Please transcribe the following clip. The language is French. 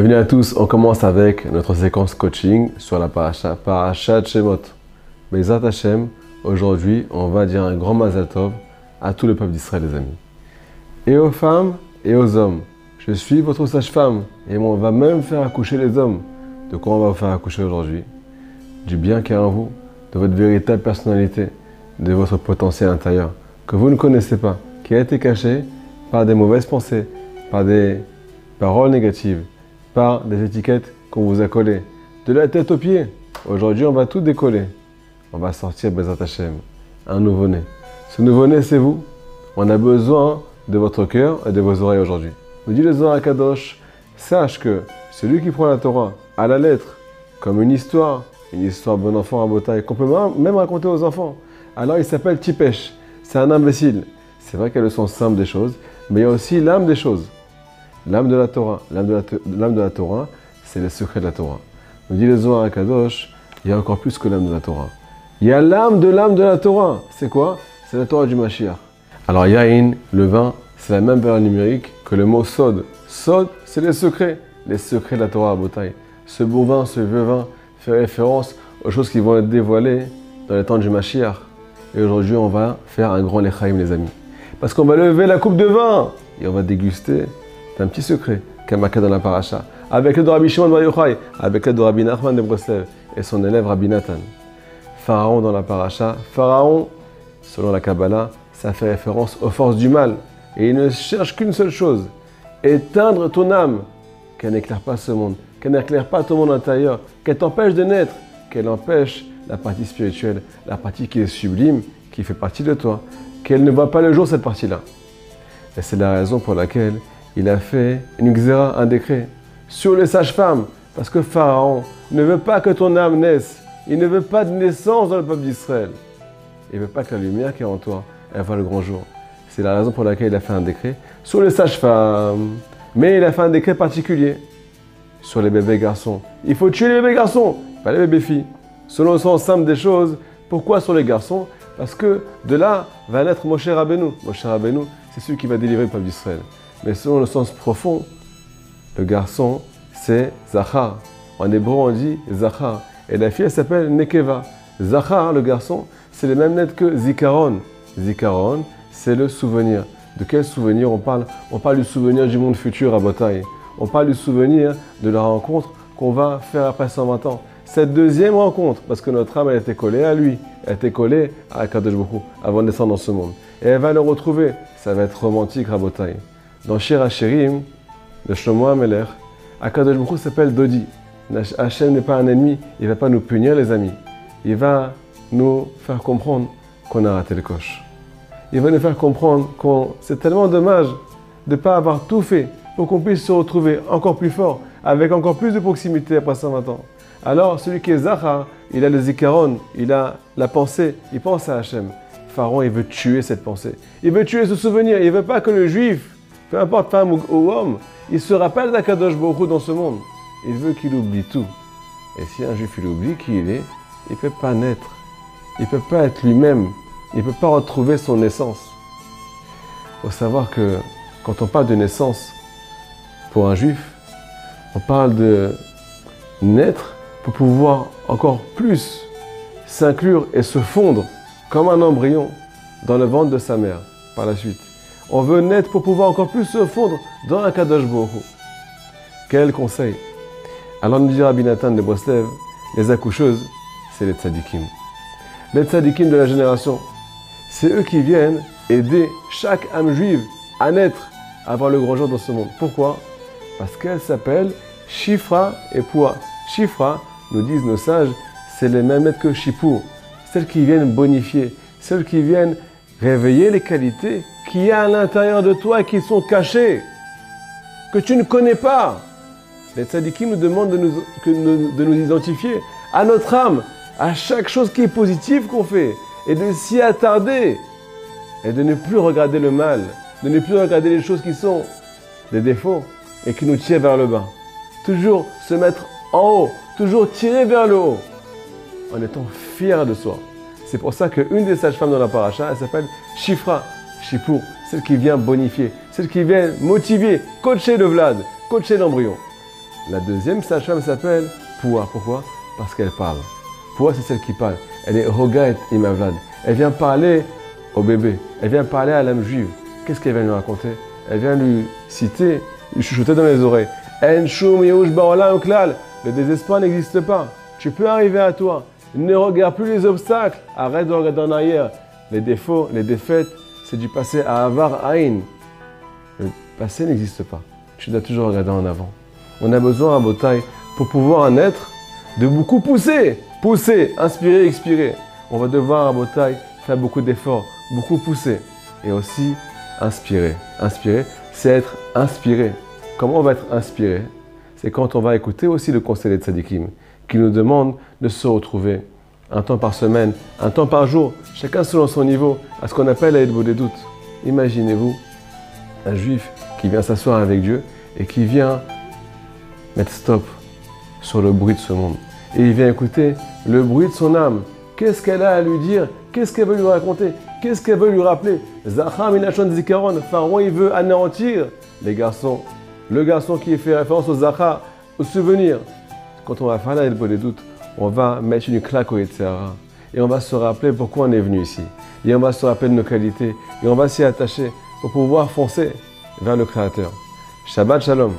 Bienvenue à tous, on commence avec notre séquence coaching sur la paracha, paracha Shemot. Bezat Hashem, aujourd'hui on va dire un grand Mazal Tov à tout le peuple d'Israël les amis. Et aux femmes et aux hommes, je suis votre sage-femme et on va même faire accoucher les hommes. De quoi on va vous faire accoucher aujourd'hui? Du bien qui est en vous, de votre véritable personnalité, de votre potentiel intérieur, que vous ne connaissez pas, qui a été caché par des mauvaises pensées, par des paroles négatives, par des étiquettes qu'on vous a collées, de la tête aux pieds. Aujourd'hui, on va tout décoller. On va sortir Bezat Hashem, un nouveau-né. Ce nouveau-né, c'est vous. On a besoin de votre cœur et de vos oreilles aujourd'hui. Nous dit le Zohar Kadosh, sache que celui qui prend la Torah à la lettre, comme une histoire, une histoire bon enfant à Botaï, qu'on peut même raconter aux enfants, alors il s'appelle Tipesh. C'est un imbécile. C'est vrai qu'elles sont simples des choses, mais il y a aussi l'âme des choses. L'âme de la Torah. L'âme de, la Torah, c'est le secret de la Torah. Nous dit le Zohar à Kadosh, il y a encore plus que l'âme de la Torah. Il y a l'âme de l'âme de la Torah. C'est quoi? C'est la Torah du Mashiach. Alors Yain, le vin, c'est la même valeur numérique que le mot Sod. Sod, c'est les secrets. Les secrets de la Torah à Botaï. Ce bon vin, ce vieux vin, fait référence aux choses qui vont être dévoilées dans les temps du Mashiach. Et aujourd'hui, on va faire un grand lechaim, les amis. Parce qu'on va lever la coupe de vin et on va déguster un petit secret qu'Amaka dans la paracha. Avec le de Rabbi Shimon Yochai, avec le de Rabbi Nachman de Breslev et son élève Rabbi Nathan. Pharaon dans la paracha. Pharaon, selon la Kabbalah, ça fait référence aux forces du mal. Et il ne cherche qu'une seule chose éteindre ton âme, qu'elle n'éclaire pas ce monde, qu'elle n'éclaire pas ton monde intérieur, qu'elle t'empêche de naître, qu'elle empêche la partie spirituelle, la partie qui est sublime, qui fait partie de toi, qu'elle ne voit pas le jour cette partie-là. Et c'est la raison pour laquelle il a fait une xéra, un décret, sur les sages-femmes, parce que Pharaon ne veut pas que ton âme naisse. Il ne veut pas de naissance dans le peuple d'Israël. Il ne veut pas que la lumière qui est en toi, elle voit le grand jour. C'est la raison pour laquelle il a fait un décret sur les sages-femmes. Mais il a fait un décret particulier sur les bébés garçons. Il faut tuer les bébés garçons, pas les bébés filles. Selon le sens simple des choses, pourquoi sur les garçons? Parce que de là va naître Moshe Rabbeinu. Moshe Rabbeinu, c'est celui qui va délivrer le peuple d'Israël. Mais selon le sens profond, le garçon, c'est Zachar. En hébreu, on dit Zachar. Et la fille, elle s'appelle Nekeva. Zachar, le garçon, c'est les mêmes lettres que Zikaron. Zikaron, c'est le souvenir. De quel souvenir on parle? On parle du souvenir du monde futur à Botaï. On parle du souvenir de la rencontre qu'on va faire après 120 ans. Cette deuxième rencontre, parce que notre âme, elle était collée à lui, elle était collée à Kadosh avant de descendre dans ce monde. Et elle va le retrouver. Ça va être romantique à Botaï. Dans Shir Hashirim, de Shlomo Ameler, Akadosh Baruch s'appelle Dodi. Hachem n'est pas un ennemi, il ne va pas nous punir les amis. Il va nous faire comprendre qu'on a raté le coche. Il va nous faire comprendre que c'est tellement dommage de ne pas avoir tout fait pour qu'on puisse se retrouver encore plus fort, avec encore plus de proximité après 120 ans. Alors, celui qui est Zahar, il a le zikaron, il a la pensée, il pense à Hachem. Pharaon, il veut tuer cette pensée. Il veut tuer ce souvenir. Il ne veut pas que le juif peu importe femme ou, homme, il se rappelle d'Akadosh Baruch dans ce monde. Il veut qu'il oublie tout. Et si un juif il oublie qui il est, il ne peut pas naître. Il ne peut pas être lui-même. Il ne peut pas retrouver son essence. Il faut savoir que quand on parle de naissance pour un juif, on parle de naître pour pouvoir encore plus s'inclure et se fondre comme un embryon dans le ventre de sa mère par la suite. On veut naître pour pouvoir encore plus se fondre dans un Kadosh Baruch Quel conseil? Alors nous dit Rabbi Nathan de Breslev, les accoucheuses, c'est les tzadikim. Les tzadikim de la génération, c'est eux qui viennent aider chaque âme juive à naître, à avoir le grand jour dans ce monde. Pourquoi? Parce qu'elles s'appellent Shifra et Poua. Shifra, nous disent nos sages, c'est les mêmes lettres que Shipur, celles qui viennent bonifier, celles qui viennent réveiller les qualités qu'il y a à l'intérieur de toi qui sont cachées, que tu ne connais pas. Les tzadikim nous demandent de nous, de nous identifier à notre âme, à chaque chose qui est positive qu'on fait, et de s'y attarder, et de ne plus regarder le mal, de ne plus regarder les choses qui sont des défauts et qui nous tirent vers le bas. Toujours se mettre en haut, toujours tirer vers le haut, en étant fier de soi. C'est pour ça qu'une des sages-femmes dans la paracha, elle s'appelle Shifra, Shipur, celle qui vient bonifier, celle qui vient motiver, coacher le Vlad, coacher l'embryon. La deuxième sage-femme s'appelle Poua. Pourquoi? Parce qu'elle parle. Poua, c'est celle qui parle. Elle est Rogaet Imavlad. Elle vient parler au bébé. Elle vient parler à l'âme juive. Qu'est-ce qu'elle vient lui raconter? Elle vient lui citer, lui chuchoter dans les oreilles. En shum. Le désespoir n'existe pas. Tu peux arriver à toi. Ne regarde plus les obstacles. Arrête de regarder en arrière. Les défauts, les défaites, c'est du passé à Avar Aïn. Le passé n'existe pas. Tu dois toujours regarder en avant. On a besoin à Botaï, pour pouvoir en être, de beaucoup pousser. Pousser, inspirer, expirer. On va devoir à Botaï faire beaucoup d'efforts, beaucoup pousser. Et aussi inspirer. Inspirer, c'est être inspiré. Comment on va être inspiré? C'est quand on va écouter aussi le conseil des tzadikim, qui nous demande de se retrouver un temps par semaine, un temps par jour, chacun selon son niveau, à ce qu'on appelle à des doutes. Imaginez-vous un juif qui vient s'asseoir avec Dieu et qui vient mettre stop sur le bruit de ce monde. Et il vient écouter le bruit de son âme. Qu'est-ce qu'elle a à lui dire? Qu'est-ce qu'elle veut lui raconter? Qu'est-ce qu'elle veut lui rappeler? Zacham Zikaron, Pharaon, il veut anéantir les garçons. Le garçon qui fait référence au Zachar, au souvenir. Quand on va faire la des doutes, on va mettre une claque au etc. Et on va se rappeler pourquoi on est venu ici. Et on va se rappeler de nos qualités. Et on va s'y attacher pour pouvoir foncer vers le Créateur. Shabbat Shalom.